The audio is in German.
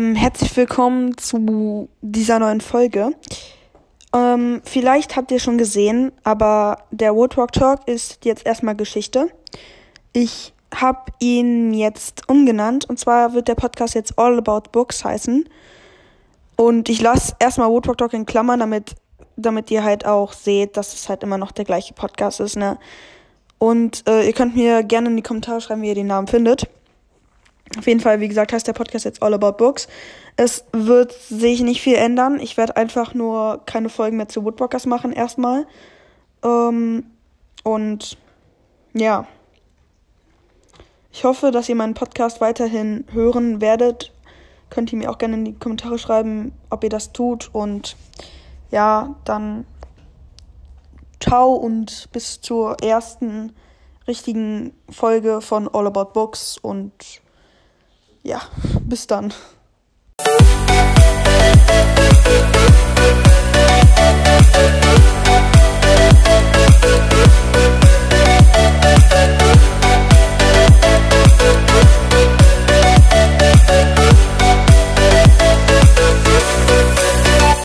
herzlich willkommen zu dieser neuen Folge. Ähm, vielleicht habt ihr schon gesehen, aber der Woodwalk Talk ist jetzt erstmal Geschichte. Ich habe ihn jetzt umgenannt und zwar wird der Podcast jetzt All About Books heißen. Und ich lasse erstmal Woodwalk Talk in Klammern, damit, damit ihr halt auch seht, dass es halt immer noch der gleiche Podcast ist, ne? Und äh, ihr könnt mir gerne in die Kommentare schreiben, wie ihr den Namen findet. Auf jeden Fall, wie gesagt, heißt der Podcast jetzt All About Books. Es wird sich nicht viel ändern. Ich werde einfach nur keine Folgen mehr zu Woodwalkers machen, erstmal. Ähm, und ja. Ich hoffe, dass ihr meinen Podcast weiterhin hören werdet. Könnt ihr mir auch gerne in die Kommentare schreiben, ob ihr das tut. Und ja, dann ciao und bis zur ersten richtigen Folge von All About Books und ja, bis dann.